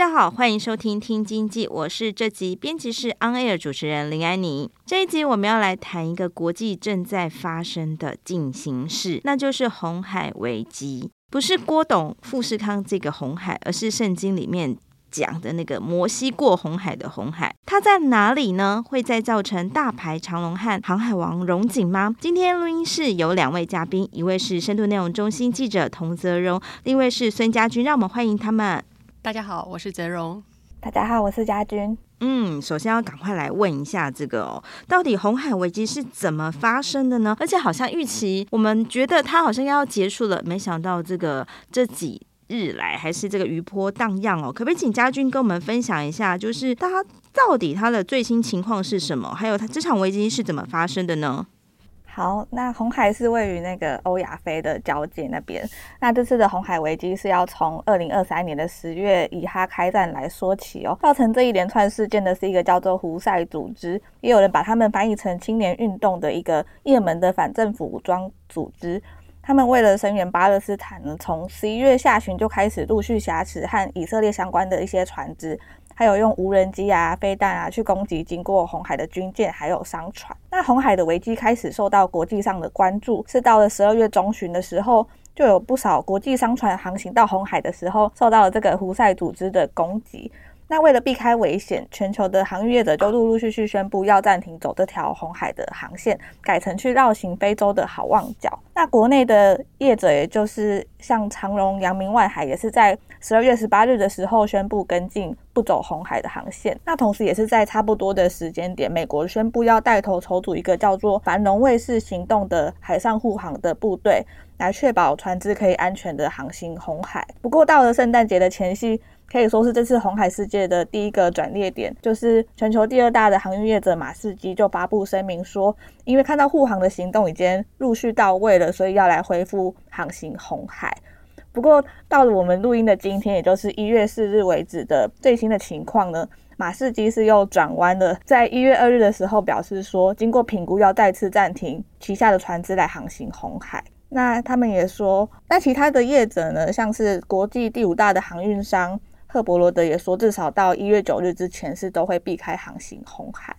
大家好，欢迎收听《听经济》，我是这集编辑室 On Air 主持人林安妮。这一集我们要来谈一个国际正在发生的进行式，那就是红海危机。不是郭董富士康这个红海，而是圣经里面讲的那个摩西过红海的红海。它在哪里呢？会再造成大排长龙和航海王荣景吗？今天录音室有两位嘉宾，一位是深度内容中心记者童泽荣，另一位是孙佳君，让我们欢迎他们。大家好，我是泽荣。大家好，我是佳君。嗯，首先要赶快来问一下这个哦，到底红海危机是怎么发生的呢？而且好像预期我们觉得它好像要结束了，没想到这个这几日来还是这个余波荡漾哦。可不可以请佳君跟我们分享一下，就是它到底它的最新情况是什么？还有它这场危机是怎么发生的呢？好，那红海是位于那个欧亚非的交界那边。那这次的红海危机是要从二零二三年的十月以哈开战来说起哦。造成这一连串事件的是一个叫做胡塞组织，也有人把他们翻译成青年运动的一个也门的反政府武装组织。他们为了声援巴勒斯坦呢，从十一月下旬就开始陆续挟持和以色列相关的一些船只。还有用无人机啊、飞弹啊去攻击经过红海的军舰，还有商船。那红海的危机开始受到国际上的关注，是到了十二月中旬的时候，就有不少国际商船航行到红海的时候，受到了这个胡塞组织的攻击。那为了避开危险，全球的航运业者就陆陆续续宣布要暂停走这条红海的航线，改成去绕行非洲的好望角。那国内的业者，也就是像长荣、阳明、万海，也是在十二月十八日的时候宣布跟进，不走红海的航线。那同时，也是在差不多的时间点，美国宣布要带头筹组一个叫做“繁荣卫士行动”的海上护航的部队，来确保船只可以安全的航行红海。不过，到了圣诞节的前夕。可以说是这次红海事件的第一个转捩点，就是全球第二大的航运业者马士基就发布声明说，因为看到护航的行动已经陆续到位了，所以要来恢复航行红海。不过到了我们录音的今天，也就是一月四日为止的最新的情况呢，马士基是又转弯了，在一月二日的时候表示说，经过评估要再次暂停旗下的船只来航行红海。那他们也说，那其他的业者呢，像是国际第五大的航运商。赫伯罗德也说，至少到一月九日之前是都会避开航行红海。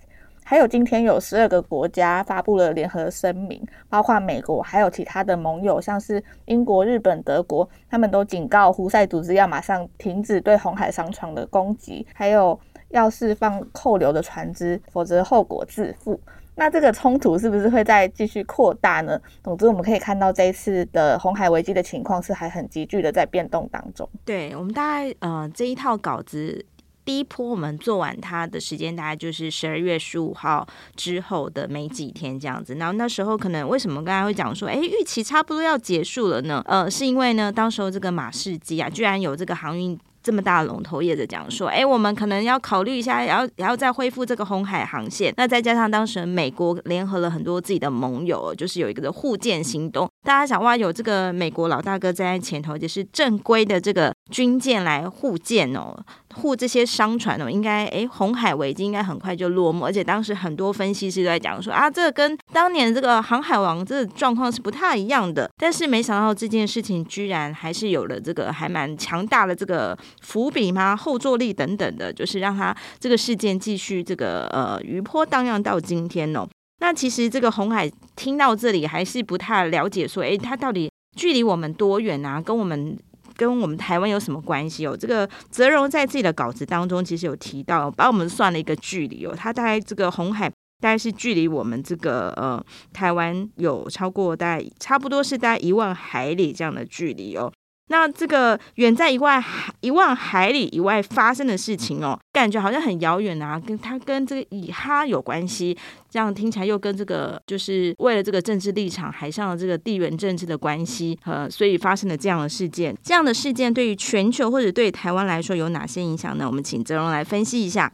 还有今天有十二个国家发布了联合声明，包括美国，还有其他的盟友，像是英国、日本、德国，他们都警告胡塞组织要马上停止对红海商船的攻击，还有要释放扣留的船只，否则后果自负。那这个冲突是不是会再继续扩大呢？总之，我们可以看到这一次的红海危机的情况是还很急剧的在变动当中。对，我们大概呃这一套稿子第一波我们做完它的时间大概就是十二月十五号之后的没几天这样子。然后那时候可能为什么刚才会讲说，哎，预期差不多要结束了呢？呃，是因为呢，当时候这个马士基啊，居然有这个航运。这么大的龙头业者讲说，哎，我们可能要考虑一下，然后然后再恢复这个红海航线。那再加上当时美国联合了很多自己的盟友，就是有一个的护舰行动。大家想哇，有这个美国老大哥在前头，就是正规的这个军舰来护舰哦。护这些商船呢，应该诶，红海危机应该很快就落幕。而且当时很多分析师都在讲说啊，这跟当年这个航海王这状况是不太一样的。但是没想到这件事情居然还是有了这个还蛮强大的这个伏笔嘛，后坐力等等的，就是让他这个事件继续这个呃余波荡漾到今天哦。那其实这个红海听到这里还是不太了解说，诶，它到底距离我们多远啊？跟我们。跟我们台湾有什么关系哦？这个泽荣在自己的稿子当中其实有提到，把我们算了一个距离哦。他大概这个红海大概是距离我们这个呃台湾有超过大概差不多是大概一万海里这样的距离哦。那这个远在一万海一万海里以外发生的事情哦，感觉好像很遥远啊，跟它跟这个以哈有关系，这样听起来又跟这个就是为了这个政治立场，海上的这个地缘政治的关系，呃，所以发生了这样的事件。这样的事件对于全球或者对台湾来说有哪些影响呢？我们请泽荣来分析一下。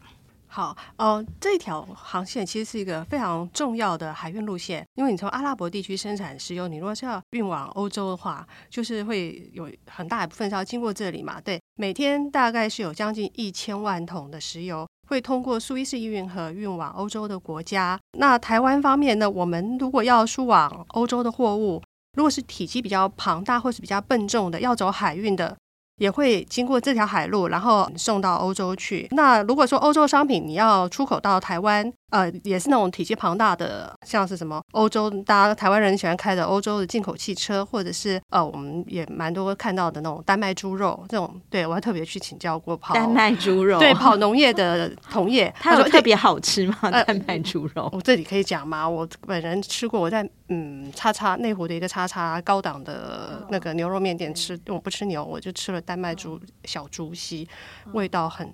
好，呃，这条航线其实是一个非常重要的海运路线，因为你从阿拉伯地区生产石油，你如果是要运往欧洲的话，就是会有很大一部分是要经过这里嘛。对，每天大概是有将近一千万桶的石油会通过苏伊士运河运往欧洲的国家。那台湾方面呢，我们如果要输往欧洲的货物，如果是体积比较庞大或是比较笨重的，要走海运的。也会经过这条海路，然后送到欧洲去。那如果说欧洲商品你要出口到台湾，呃，也是那种体积庞大的，像是什么欧洲，大家台湾人喜欢开的欧洲的进口汽车，或者是呃，我们也蛮多看到的那种丹麦猪肉这种。对，我还特别去请教过跑丹麦猪肉，对，跑农业的同业，他说特别好吃吗？丹麦猪肉，我这里可以讲吗？我本人吃过，我在嗯，叉叉内湖的一个叉叉高档的那个牛肉面店吃，我不吃牛，我就吃了。丹麦猪小猪膝，味道很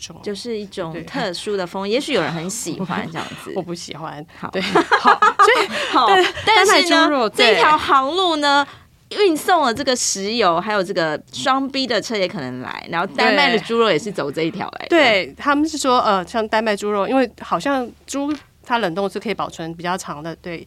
重，就是一种特殊的风，也许有人很喜欢这样子，我不喜欢。好，对，好，所以 好，但是呢，这条航路呢，运送了这个石油，还有这个双 B 的车也可能来，然后丹麦的猪肉也是走这一条来。对，他们是说，呃，像丹麦猪肉，因为好像猪它冷冻是可以保存比较长的，对。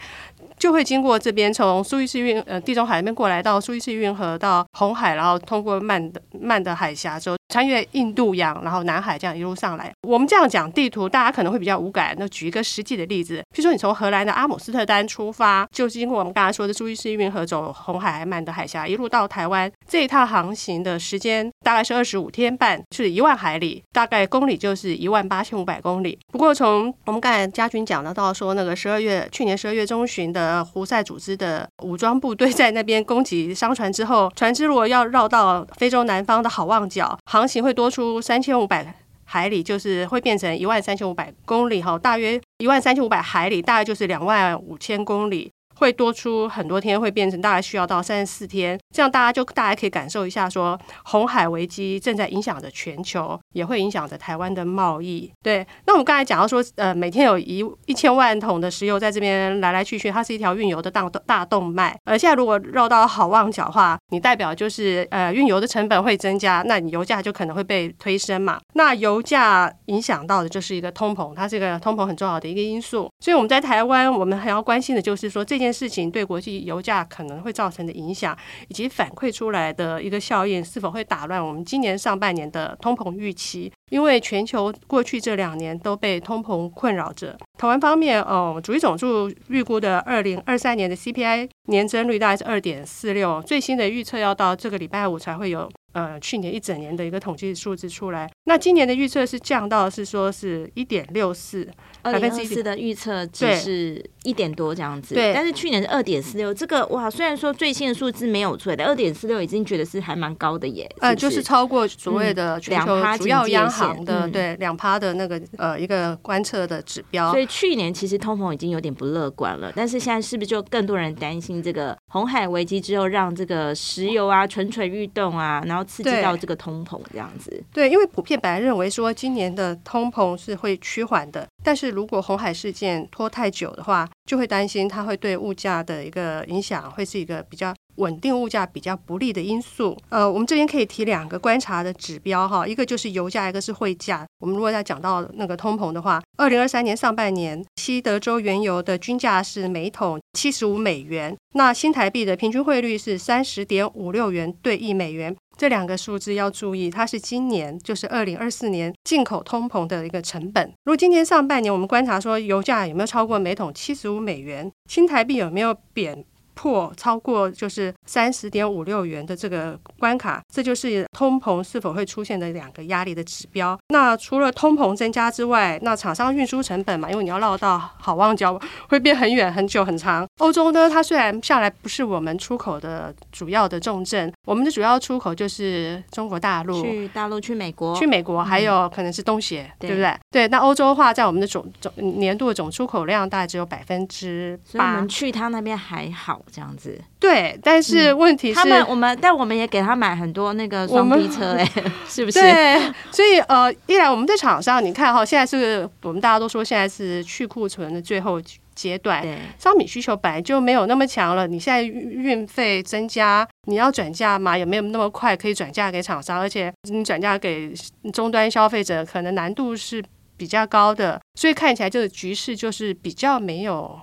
就会经过这边，从苏伊士运呃地中海那边过来到苏伊士运河到红海，然后通过曼德曼德海峡之后，穿越印度洋，然后南海这样一路上来。我们这样讲地图，大家可能会比较无感。那举一个实际的例子，譬如说你从荷兰的阿姆斯特丹出发，就经过我们刚才说的苏伊士运河，走红海、曼德海峡，一路到台湾。这一趟航行的时间大概是二十五天半，是一万海里，大概公里就是一万八千五百公里。不过从我们刚才嘉君讲的到说那个十二月去年十二月中旬的。呃，胡塞组织的武装部队在那边攻击商船之后，船只如果要绕到非洲南方的好望角，航行会多出三千五百海里，就是会变成一万三千五百公里，哈，大约一万三千五百海里，大概就是两万五千公里。会多出很多天，会变成大概需要到三十四天，这样大家就大家可以感受一下说，红海危机正在影响着全球，也会影响着台湾的贸易。对，那我们刚才讲到说，呃，每天有一一千万桶的石油在这边来来去去，它是一条运油的大大动脉。而现在如果绕到好望角的话，你代表就是呃运油的成本会增加，那你油价就可能会被推升嘛。那油价影响到的就是一个通膨，它是一个通膨很重要的一个因素。所以我们在台湾，我们很要关心的就是说这件。事情对国际油价可能会造成的影响，以及反馈出来的一个效应，是否会打乱我们今年上半年的通膨预期？因为全球过去这两年都被通膨困扰着。台湾方面，哦，主计总处预估的二零二三年的 CPI 年增率大概是二点四六，最新的预测要到这个礼拜五才会有。呃，去年一整年的一个统计数字出来，那今年的预测是降到是说是一点六四，百分之四的预测只是一点多这样子。对，但是去年是二点四六，这个哇，虽然说最新的数字没有出来的，二点四六已经觉得是还蛮高的耶。呃，就是超过所谓的全球主要央行的、嗯、对两趴的那个呃一个观测的指标。所以去年其实通膨已经有点不乐观了，但是现在是不是就更多人担心这个红海危机之后，让这个石油啊蠢蠢欲动啊，然后。刺激到这个通膨这样子，对，因为普遍本来认为说今年的通膨是会趋缓的，但是如果红海事件拖太久的话，就会担心它会对物价的一个影响会是一个比较稳定物价比较不利的因素。呃，我们这边可以提两个观察的指标哈，一个就是油价，一个是汇价。我们如果要讲到那个通膨的话，二零二三年上半年西德州原油的均价是每桶七十五美元，那新台币的平均汇率是三十点五六元兑一美元。这两个数字要注意，它是今年就是二零二四年进口通膨的一个成本。如果今年上半年我们观察说油价有没有超过每桶七十五美元，新台币有没有贬破超过就是三十点五六元的这个关卡，这就是通膨是否会出现的两个压力的指标。那除了通膨增加之外，那厂商运输成本嘛，因为你要绕到好望角，会变很远、很久、很长。欧洲呢，它虽然下来不是我们出口的主要的重镇，我们的主要出口就是中国大陆，去大陆、去美国、去美国，还有可能是东协，对，对不对？对。那欧洲的话，在我们的总总年度的总出口量大概只有百分之八，所以我们去他那边还好这样子。对，但是问题是，他们我们但我们也给他买很多那个双 B 车 哎，是不是？对，所以呃，一来我们在场上，你看哈，现在是我们大家都说现在是去库存的最后阶段，商品需求本来就没有那么强了，你现在运费增加，你要转嫁嘛，也没有那么快可以转嫁给厂商，而且你转嫁给终端消费者，可能难度是比较高的，所以看起来这个局势就是比较没有。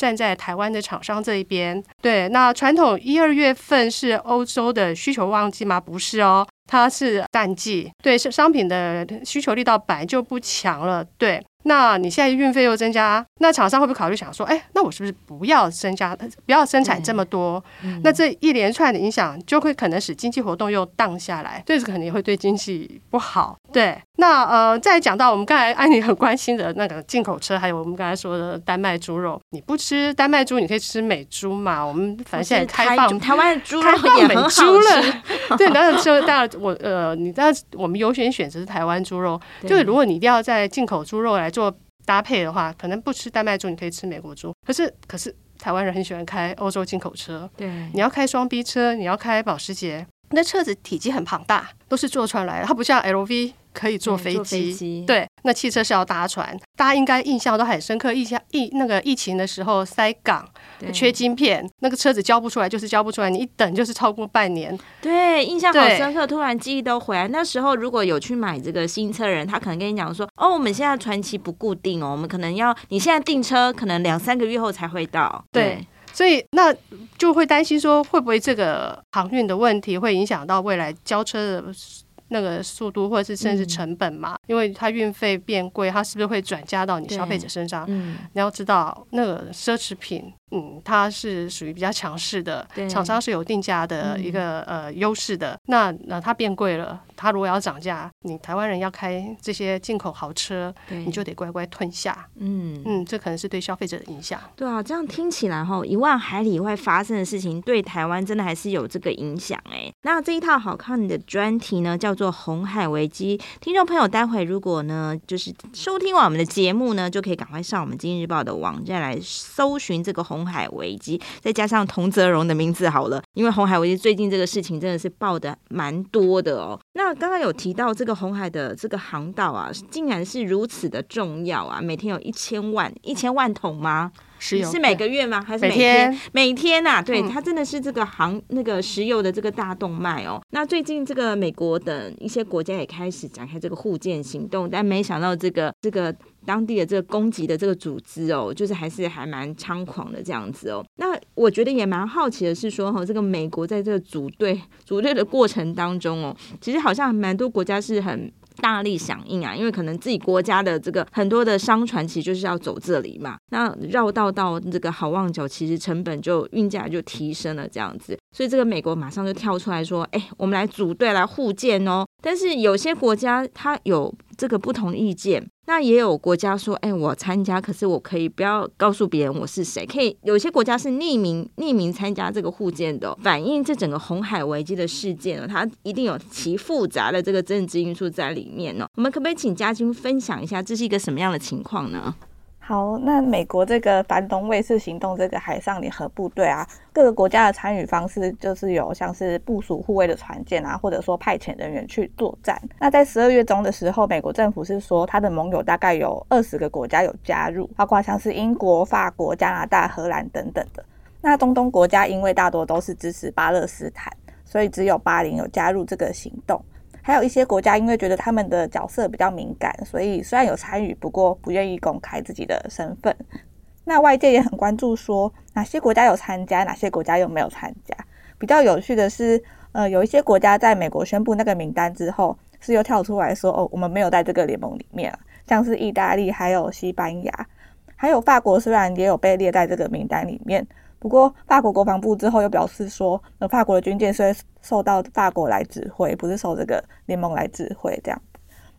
站在台湾的厂商这一边，对，那传统一二月份是欧洲的需求旺季吗？不是哦，它是淡季，对，是商品的需求力道本来就不强了，对。那你现在运费又增加，那厂商会不会考虑想说，哎，那我是不是不要增加，不要生产这么多？嗯、那这一连串的影响就会可能使经济活动又荡下来，这个肯定会对经济不好。对，那呃，再讲到我们刚才安妮很关心的那个进口车，还有我们刚才说的丹麦猪肉，你不吃丹麦猪，你可以吃美猪嘛？我们反正现在开放台湾的猪肉也很好吃。了对，然后就当然我呃，你知道我们优先选择是台湾猪肉，就是如果你一定要在进口猪肉来。做搭配的话，可能不吃丹麦猪，你可以吃美国猪。可是，可是台湾人很喜欢开欧洲进口车。对，你要开双 B 车，你要开保时捷，那车子体积很庞大，都是坐船来的，它不像 LV。可以坐飞机，飞机对，那汽车是要搭船，大家应该印象都很深刻。疫情疫那个疫情的时候塞港，缺晶片，那个车子交不出来就是交不出来，你一等就是超过半年。对，印象好深刻，突然记忆都回来。那时候如果有去买这个新车人，他可能跟你讲说：“哦，我们现在传奇不固定哦，我们可能要你现在订车，可能两三个月后才会到。”对，所以那就会担心说，会不会这个航运的问题会影响到未来交车的？那个速度，或者是甚至成本嘛，嗯、因为它运费变贵，它是不是会转嫁到你消费者身上？嗯、你要知道，那个奢侈品。嗯，它是属于比较强势的，厂商是有定价的一个、嗯、呃优势的。那那它变贵了，它如果要涨价，你台湾人要开这些进口豪车，你就得乖乖吞下。嗯嗯，这可能是对消费者的影响。对啊，这样听起来哈，一万海里外发生的事情，对台湾真的还是有这个影响哎。那这一套好看的专题呢，叫做《红海危机》。听众朋友，待会如果呢，就是收听完我们的节目呢，就可以赶快上我们《今日报》的网站来搜寻这个红。红海危机，再加上童泽荣的名字好了，因为红海危机最近这个事情真的是爆的蛮多的哦。那刚刚有提到这个红海的这个航道啊，竟然是如此的重要啊，每天有一千万一千万桶吗？石油是每个月吗？还是每天？每天呐、啊，对，它真的是这个行那个石油的这个大动脉哦。那最近这个美国等一些国家也开始展开这个护舰行动，但没想到这个这个当地的这个攻击的这个组织哦，就是还是还蛮猖狂的这样子哦。那我觉得也蛮好奇的是说哈，这个美国在这个组队组队的过程当中哦，其实好像蛮多国家是很。大力响应啊，因为可能自己国家的这个很多的商船其实就是要走这里嘛，那绕道到这个好望角，其实成本就运价就提升了这样子，所以这个美国马上就跳出来说，哎，我们来组队来护舰哦。但是有些国家它有这个不同意见。那也有国家说，哎，我参加，可是我可以不要告诉别人我是谁，可以有些国家是匿名匿名参加这个护舰的，反映这整个红海危机的事件呢，它一定有其复杂的这个政治因素在里面呢。我们可不可以请嘉君分享一下，这是一个什么样的情况呢？好，那美国这个反懂卫士行动这个海上联合部队啊，各个国家的参与方式就是有像是部署护卫的船舰啊，或者说派遣人员去作战。那在十二月中的时候，美国政府是说他的盟友大概有二十个国家有加入，包括像是英国、法国、加拿大、荷兰等等的。那中东国家因为大多都是支持巴勒斯坦，所以只有巴林有加入这个行动。还有一些国家因为觉得他们的角色比较敏感，所以虽然有参与，不过不愿意公开自己的身份。那外界也很关注，说哪些国家有参加，哪些国家又没有参加。比较有趣的是，呃，有一些国家在美国宣布那个名单之后，是又跳出来说，哦，我们没有在这个联盟里面，像是意大利、还有西班牙、还有法国，虽然也有被列在这个名单里面，不过法国国防部之后又表示说，那，法国的军舰虽受到法国来指挥，不是受这个联盟来指挥这样。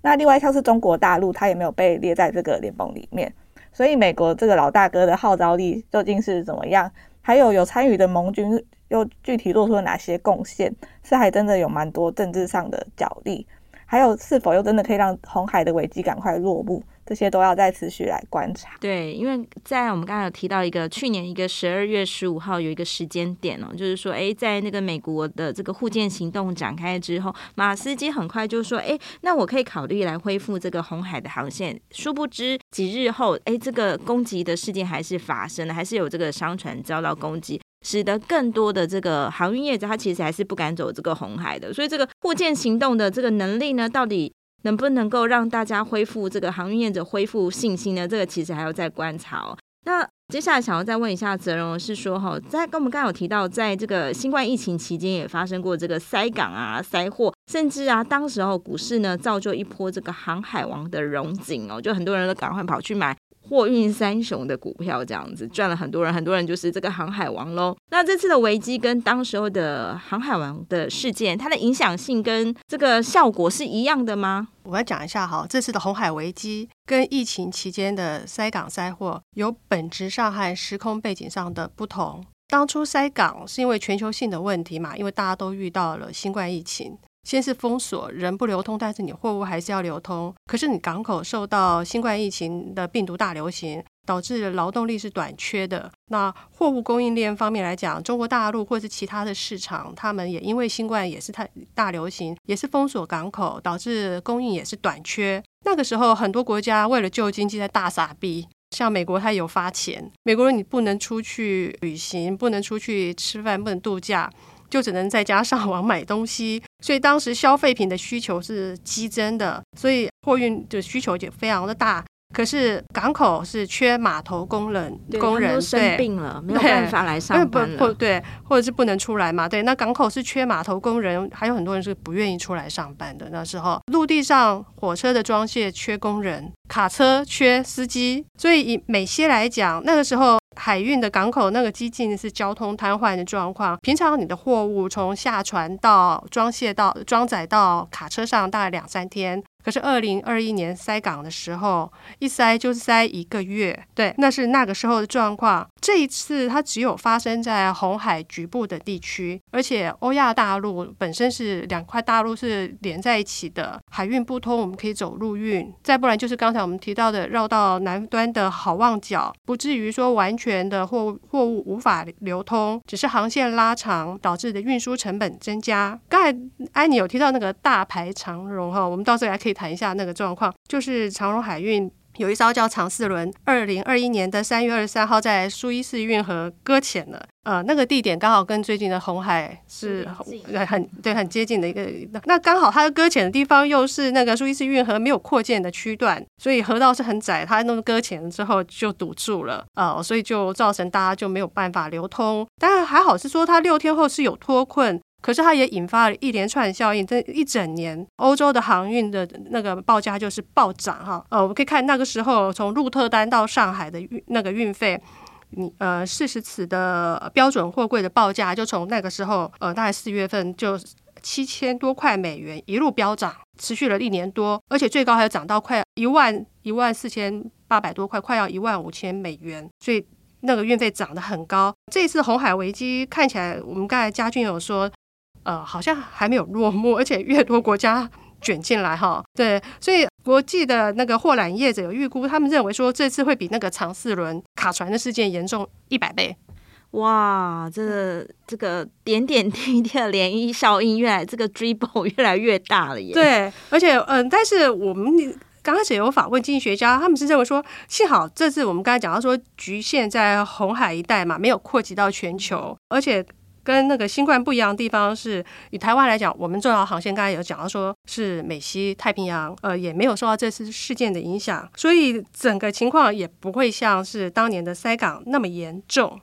那另外像是中国大陆，它也没有被列在这个联盟里面。所以美国这个老大哥的号召力究竟是怎么样？还有有参与的盟军又具体做出了哪些贡献？是还真的有蛮多政治上的角力。还有是否又真的可以让红海的危机赶快落幕？这些都要再持续来观察。对，因为在我们刚刚有提到一个去年一个十二月十五号有一个时间点哦，就是说，哎，在那个美国的这个护舰行动展开之后，马斯基很快就说，哎，那我可以考虑来恢复这个红海的航线。殊不知几日后，哎，这个攻击的事件还是发生了，还是有这个商船遭到攻击，使得更多的这个航运业者他其实还是不敢走这个红海的。所以这个护舰行动的这个能力呢，到底？能不能够让大家恢复这个航运业者恢复信心呢？这个其实还要再观察哦。那接下来想要再问一下泽荣是说哈，在跟我们刚刚有提到，在这个新冠疫情期间也发生过这个塞港啊、塞货，甚至啊，当时候股市呢造就一波这个航海王的荣景哦，就很多人都赶快跑去买。货运三雄的股票这样子赚了很多人，很多人就是这个航海王喽。那这次的危机跟当时候的航海王的事件，它的影响性跟这个效果是一样的吗？我来讲一下哈，这次的红海危机跟疫情期间的塞港塞货有本质上和时空背景上的不同。当初塞港是因为全球性的问题嘛，因为大家都遇到了新冠疫情。先是封锁，人不流通，但是你货物还是要流通。可是你港口受到新冠疫情的病毒大流行，导致劳动力是短缺的。那货物供应链方面来讲，中国大陆或是其他的市场，他们也因为新冠也是太大流行，也是封锁港口，导致供应也是短缺。那个时候，很多国家为了救经济在大撒币，像美国，它有发钱，美国人你不能出去旅行，不能出去吃饭，不能度假。就只能在家上网买东西，所以当时消费品的需求是激增的，所以货运的需求就非常的大。可是港口是缺码头工人，工人都生病了，没有办法来上班了。不，对，或者是不能出来嘛？对，那港口是缺码头工人，还有很多人是不愿意出来上班的。那时候，陆地上火车的装卸缺工人，卡车缺司机，所以以美西来讲，那个时候海运的港口那个激进是交通瘫痪的状况。平常你的货物从下船到装卸到装载到卡车上，大概两三天。可是二零二一年塞港的时候，一塞就是塞一个月，对，那是那个时候的状况。这一次它只有发生在红海局部的地区，而且欧亚大陆本身是两块大陆是连在一起的，海运不通，我们可以走陆运。再不然就是刚才我们提到的绕到南端的好望角，不至于说完全的货货物无法流通，只是航线拉长导致的运输成本增加。刚才安妮有提到那个大排长荣哈，我们到时候还可以。谈一下那个状况，就是长荣海运有一艘叫长四轮，二零二一年的三月二十三号在苏伊士运河搁浅了。呃，那个地点刚好跟最近的红海是很对很接近的一个。那刚好它搁浅的地方又是那个苏伊士运河没有扩建的区段，所以河道是很窄，它那个搁浅了之后就堵住了。呃，所以就造成大家就没有办法流通。当然还好是说它六天后是有脱困。可是它也引发了一连串效应，这一整年欧洲的航运的那个报价就是暴涨哈。呃，我们可以看那个时候从鹿特丹到上海的运那个运费，你呃四十尺的标准货柜的报价就从那个时候呃大概四月份就七千多块美元一路飙涨，持续了一年多，而且最高还有涨到快一万一万四千八百多块，快要一万五千美元，所以那个运费涨得很高。这次红海危机看起来，我们刚才嘉俊有说。呃，好像还没有落幕，而且越多国家卷进来哈，对，所以国际的那个货揽业者有预估，他们认为说这次会比那个长四轮卡船的事件严重一百倍。哇，这个这个点点滴滴的涟漪效应越来这个 dribble 越来越大了耶。对，而且嗯、呃，但是我们刚开始有访问经济学家，他们是认为说，幸好这次我们刚才讲到说，局限在红海一带嘛，没有扩及到全球，而且。跟那个新冠不一样的地方是，以台湾来讲，我们重要航线刚才有讲到，说是美西太平洋，呃，也没有受到这次事件的影响，所以整个情况也不会像是当年的塞港那么严重。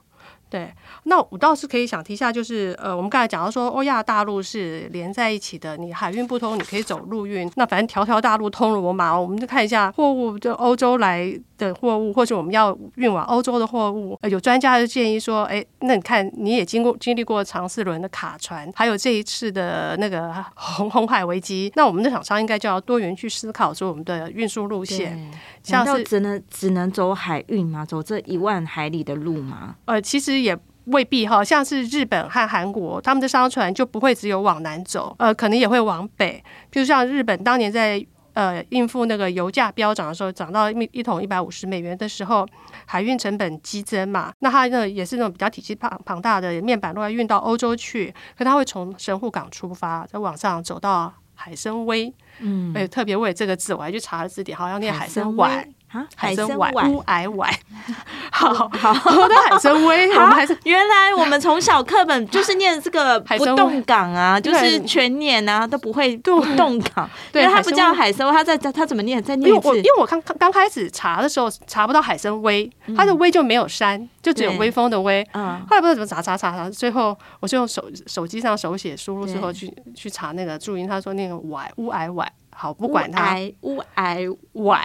对，那我倒是可以想提一下，就是呃，我们刚才讲到说，欧亚大陆是连在一起的，你海运不通，你可以走陆运。那反正条条大路通罗马，我们就看一下货物，就欧洲来的货物，或者我们要运往欧洲的货物。呃，有专家就建议说，哎，那你看你也经过经历过长四轮的卡船，还有这一次的那个 红红海危机，那我们的厂商应该就要多元去思考说我们的运输路线，像是只能只能走海运吗？走这一万海里的路吗？呃，其实。也未必哈，像是日本和韩国，他们的商船就不会只有往南走，呃，可能也会往北。比如像日本当年在呃应付那个油价飙涨的时候，涨到一一桶一百五十美元的时候，海运成本激增嘛，那它那也是那种比较体积庞庞大的面板，如果运到欧洲去，可它会从神户港出发，再往上走到海参崴。嗯，哎，特别为这个字，我还去查了字典，好像念海参崴。啊，海参崴乌矮崴，好好，我的海参 崴，我们还是原来我们从小课本就是念这个不动港啊，就是全年啊都不会不动港，对，它不叫海参崴，它在它怎么念？再念一次。因为我因为我刚刚开始查的时候查不到海参崴，它的崴就没有山，就只有微风的微。嗯，后来不知道怎么查查查查，最后我就用手手机上手写输入之后去去查那个注音，他说那个崴乌矮崴。好，不管它，乌矮崴，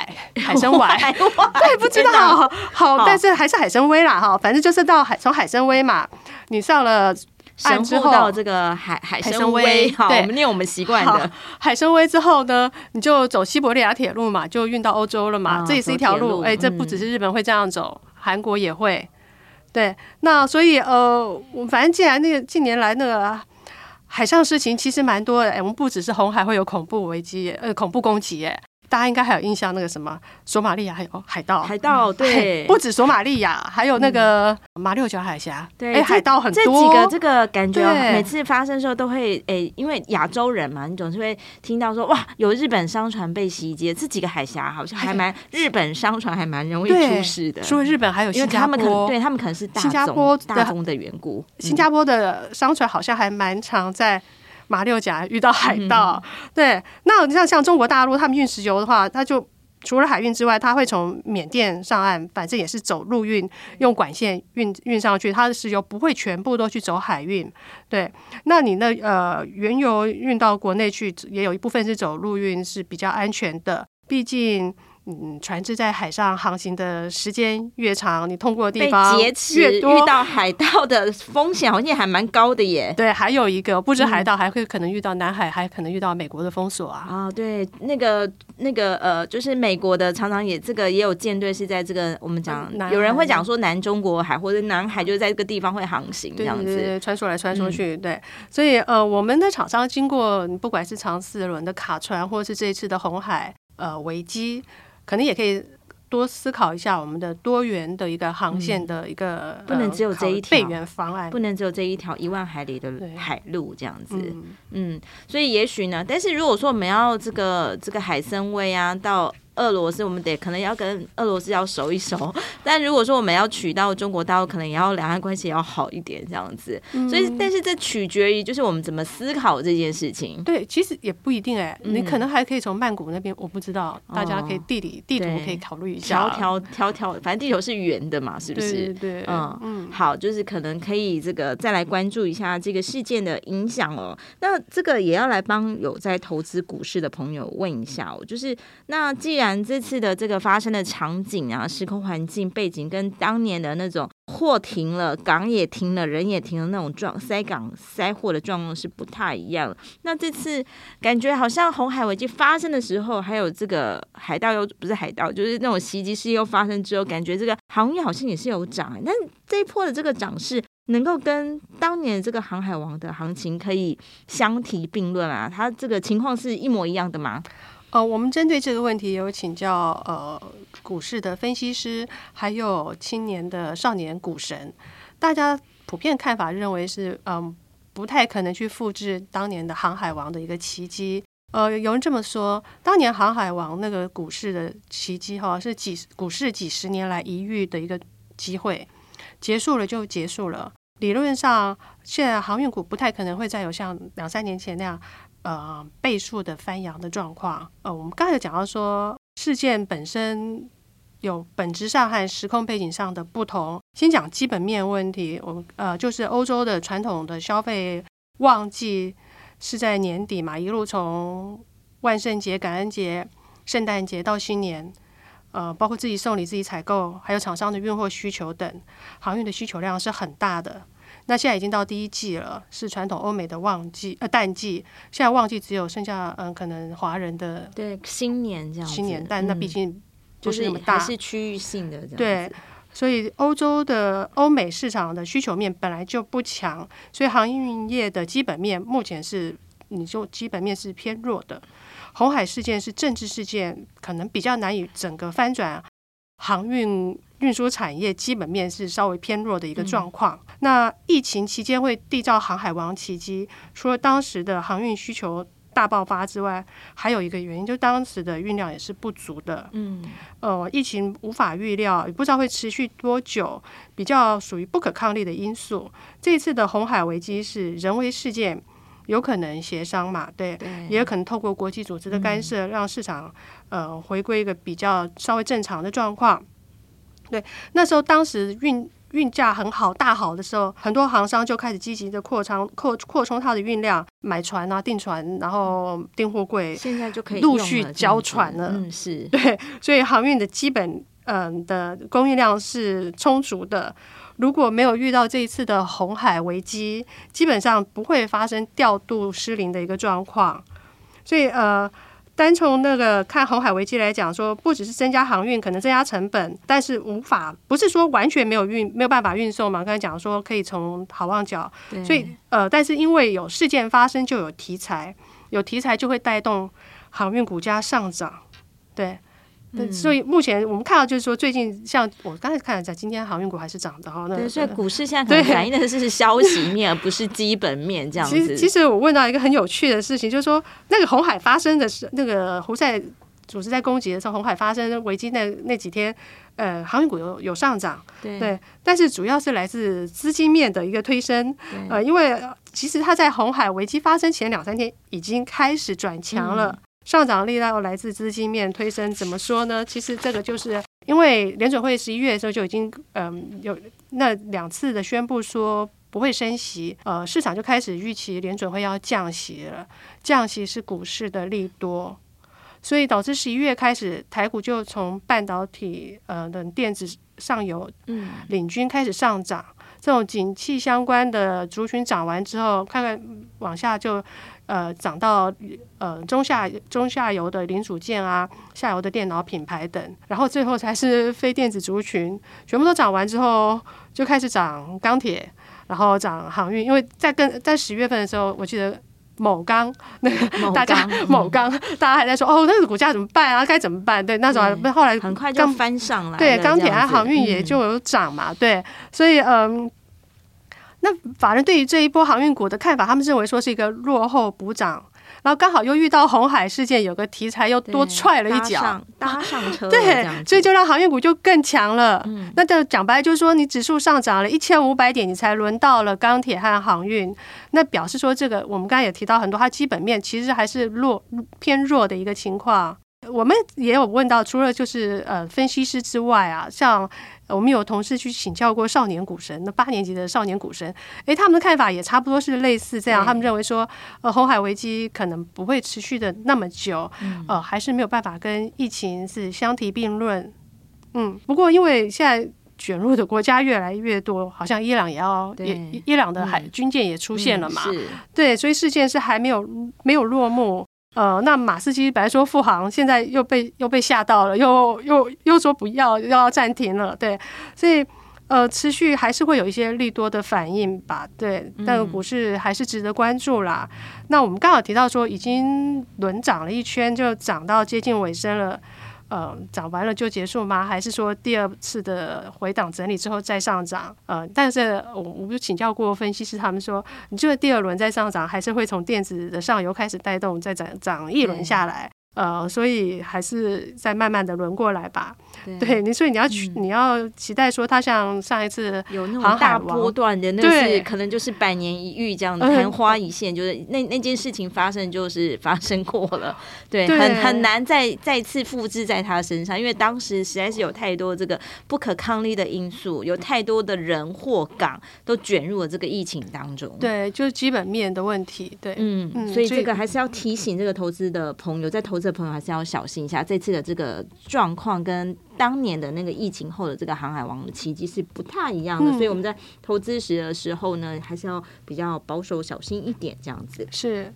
海参 崴，对，不知道，好，好，但是还是海参崴啦，哈，反正就是到海，从海参崴嘛，你上了岸之后到这个海海参崴，好，我们念我们习惯的海参崴之后呢，你就走西伯利亚铁路嘛，就运到欧洲了嘛，这也是一条路，哎，这不只是日本会这样走，韩国也会，对，那所以呃，我反正既然那个近年来那个。海上事情其实蛮多的，哎，我们不只是红海会有恐怖危机，呃，恐怖攻击，哎。大家应该还有印象，那个什么索马利亚还有海盗，海盗 对，不止索马利亚，还有那个马六甲海峡，对，哎，海盗很多。这几个这个感觉每次发生的时候都会，哎，因为亚洲人嘛，你总是会听到说，哇，有日本商船被袭击，这几个海峡好像还 蛮日本商船还蛮容易出事的。除了日本，还有新加坡，他们可能对他们可能是新加坡大宗的缘故，新加坡的商船好像还蛮常在。马六甲遇到海盗，嗯、对，那你像像中国大陆，他们运石油的话，他就除了海运之外，他会从缅甸上岸，反正也是走陆运，用管线运运上去，他的石油不会全部都去走海运，对，那你那呃原油运到国内去，也有一部分是走陆运，是比较安全的，毕竟。嗯，船只在海上航行的时间越长，你通过的地方越多，遇到海盗的风险好像还蛮高的耶。对，还有一个不止海盗，还会可能遇到南海，还可能遇到美国的封锁啊。啊，对，那个那个呃，就是美国的常常也这个也有舰队是在这个我们讲，有人会讲说南中国海或者南海就是在这个地方会航行这样子，对对对，穿梭来穿梭去。对，所以呃，我们的厂商经过不管是长四轮的卡船，或是这一次的红海呃危机。可能也可以多思考一下我们的多元的一个航线的一个、嗯、不能只有这一条备援方案，不能只有这一条一万海里的海路这样子。嗯，嗯，所以也许呢，但是如果说我们要这个这个海参崴啊到。俄罗斯，我们得可能要跟俄罗斯要熟一熟，但如果说我们要取到中国大陆，可能也要两岸关系也要好一点这样子。嗯、所以，但是这取决于就是我们怎么思考这件事情。对，其实也不一定哎、欸，嗯、你可能还可以从曼谷那边，我不知道，大家可以地理、哦、地图可以考虑一下。条条条条，反正地球是圆的嘛，是不是？对，对，对，嗯嗯。好，就是可能可以这个再来关注一下这个事件的影响哦。那这个也要来帮有在投资股市的朋友问一下哦，就是那既然然这次的。这个发生的场景啊，时空环境背景跟当年的那种货停了，港也停了，人也停了那种状塞港塞货的状况是不太一样。那这次感觉好像红海危机发生的时候，还有这个海盗又不是海盗，就是那种袭击事又发生之后，感觉这个航运好像也是有涨。那这一波的这个涨势，能够跟当年这个航海王的行情可以相提并论啊？它这个情况是一模一样的吗？呃，我们针对这个问题有请教呃股市的分析师，还有青年的少年股神，大家普遍看法认为是嗯、不太可能去复制当年的航海王的一个奇迹。呃，有人这么说，当年航海王那个股市的奇迹哈，是几股市几十年来一遇的一个机会，结束了就结束了。理论上，现在航运股不太可能会再有像两三年前那样。呃，倍数的翻扬的状况。呃，我们刚才讲到说，事件本身有本质上和时空背景上的不同。先讲基本面问题，我呃就是欧洲的传统的消费旺季是在年底嘛，一路从万圣节、感恩节、圣诞节到新年，呃，包括自己送礼、自己采购，还有厂商的运货需求等，航运的需求量是很大的。那现在已经到第一季了，是传统欧美的旺季呃淡季，现在旺季只有剩下嗯、呃、可能华人的对新年这样新年，但那毕竟不是那么大，嗯就是、是区域性的这样对，所以欧洲的欧美市场的需求面本来就不强，所以航运业的基本面目前是你就基本面是偏弱的。红海事件是政治事件，可能比较难以整个翻转航运。运输产业基本面是稍微偏弱的一个状况。嗯、那疫情期间会缔造航海王奇迹，除了当时的航运需求大爆发之外，还有一个原因，就是当时的运量也是不足的。嗯，呃，疫情无法预料，也不知道会持续多久，比较属于不可抗力的因素。这一次的红海危机是人为事件，有可能协商嘛？对，对也有可能透过国际组织的干涉，让市场呃回归一个比较稍微正常的状况。对，那时候当时运运价很好、大好的时候，很多航商就开始积极的扩仓、扩扩充它的运量，买船啊、订船，然后订货柜，现在就可以陆续交船了。嗯，是对，所以航运的基本嗯的供应量是充足的。如果没有遇到这一次的红海危机，基本上不会发生调度失灵的一个状况。所以呃。单从那个看红海危机来讲，说不只是增加航运，可能增加成本，但是无法不是说完全没有运没有办法运送嘛。刚才讲说可以从好望角，所以呃，但是因为有事件发生，就有题材，有题材就会带动航运股价上涨，对。嗯、所以目前我们看到就是说，最近像我刚才看了，一下今天航运股还是涨的哈。对，所以股市现在可能反映的是消息面，而不是基本面这样子。其实，其实我问到一个很有趣的事情，就是说，那个红海发生的是那个胡塞组织在攻击的时候，红海发生危机那那几天，呃，航运股有有上涨，对，对，但是主要是来自资金面的一个推升，呃，因为其实它在红海危机发生前两三天已经开始转强了。嗯上涨力量来自资金面推升，怎么说呢？其实这个就是因为联准会十一月的时候就已经嗯有那两次的宣布说不会升息，呃，市场就开始预期联准会要降息了。降息是股市的利多，所以导致十一月开始台股就从半导体呃等电子上游嗯领军开始上涨，这种景气相关的族群涨完之后，看看往下就。呃，涨到呃中下中下游的零组件啊，下游的电脑品牌等，然后最后才是非电子族群，全部都涨完之后，就开始涨钢铁，然后涨航运。因为在跟在十月份的时候，我记得某钢 那个大家某钢，大家还在说哦，那个股价怎么办啊？该怎么办？对，那时候后来很快就翻上来，对，钢铁啊航运也就有涨嘛，对，所以嗯。那法人对于这一波航运股的看法，他们认为说是一个落后补涨，然后刚好又遇到红海事件，有个题材又多踹了一脚，搭上，搭上车，对，所以就让航运股就更强了。嗯，那就讲白就是说，你指数上涨了一千五百点，你才轮到了钢铁和航运，那表示说这个我们刚才也提到很多，它基本面其实还是弱偏弱的一个情况。我们也有问到，除了就是呃分析师之外啊，像我们有同事去请教过少年股神，那八年级的少年股神，诶，他们的看法也差不多是类似这样。他们认为说，呃，红海危机可能不会持续的那么久，呃，还是没有办法跟疫情是相提并论。嗯，不过因为现在卷入的国家越来越多，好像伊朗也要，也伊朗的海军舰也出现了嘛，对，所以事件是还没有没有落幕。呃，那马士基本来说复航，现在又被又被吓到了，又又又说不要，又要暂停了，对，所以呃，持续还是会有一些利多的反应吧，对，但股市还是值得关注啦。嗯、那我们刚好提到说，已经轮涨了一圈，就涨到接近尾声了。呃，涨完了就结束吗？还是说第二次的回档整理之后再上涨？呃，但是我我就请教过分析师，他们说，你这个第二轮再上涨，还是会从电子的上游开始带动，再涨涨一轮下来。呃，所以还是再慢慢的轮过来吧。对。你，所以你要去，嗯、你要期待说，它像上一次有那种大波段的，那个是可能就是百年一遇这样的昙花一现，就是那那件事情发生就是发生过了，对，很很难再再次复制在他身上，因为当时实在是有太多这个不可抗力的因素，有太多的人或港都卷入了这个疫情当中，对，就是基本面的问题，对，嗯，所以这个还是要提醒这个投资的朋友，在投资的朋友还是要小心一下这次的这个状况跟。当年的那个疫情后的这个航海王的奇迹是不太一样的，嗯、所以我们在投资时的时候呢，还是要比较保守小心一点，这样子是。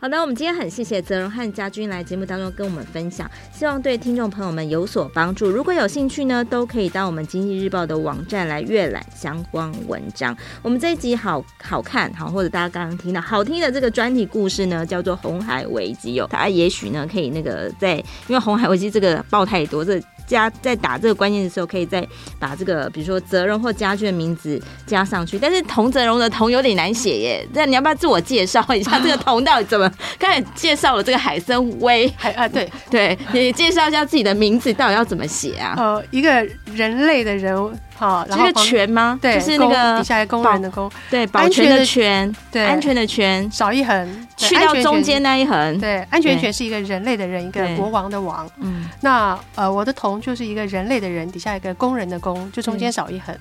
好的，我们今天很谢谢泽荣和家军来节目当中跟我们分享，希望对听众朋友们有所帮助。如果有兴趣呢，都可以到我们经济日报的网站来阅览相关文章。我们这一集好好看好，或者大家刚刚听到好听的这个专题故事呢，叫做《红海危机》哦，大家也许呢可以那个在，因为《红海危机》这个报太多，这个。加在打这个关键的时候，可以再把这个，比如说泽荣或家军的名字加上去。但是童泽荣的童有点难写耶，那你要不要自我介绍一下？这个童到底怎么？刚才介绍了这个海参崴，海啊，对 对，你介绍一下自己的名字到底要怎么写啊？呃，一个人类的人。好，然后这个全吗？对，就是那个底下工人的工，对，保全的全，对，安全的全，少一横，去掉中间那一横。对，安全全是一个人类的人，一个国王的王。嗯，那呃，我的同就是一个人类的人，底下一个工人的工，就中间少一横。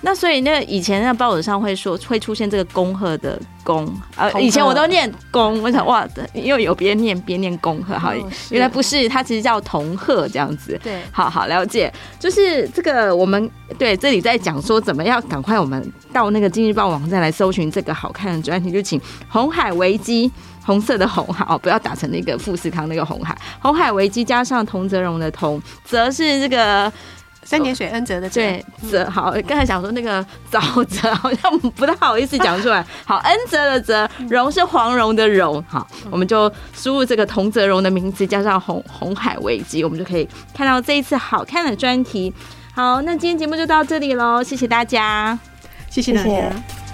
那所以那以前那报纸上会说会出现这个恭贺的恭，呃，以前我都念恭，我想哇，因为有别人念边念恭贺，好，原来不是，它其实叫同贺这样子。对，好好了解，就是这个我们对这里在讲说怎么样，赶快我们到那个经济日报网站来搜寻这个好看的专题，就请红海危机，红色的红哈哦，不要打成那个富士康那个红海，红海危机加上童泽荣的童，则是这个。三点水恩泽的泽，对泽好，刚才想说那个沼泽好像不太好意思讲出来。好，恩泽的泽，荣是黄蓉的荣。好，我们就输入这个童泽荣的名字，加上红红海危机，我们就可以看到这一次好看的专题。好，那今天节目就到这里喽，谢谢大家，谢谢大家。谢谢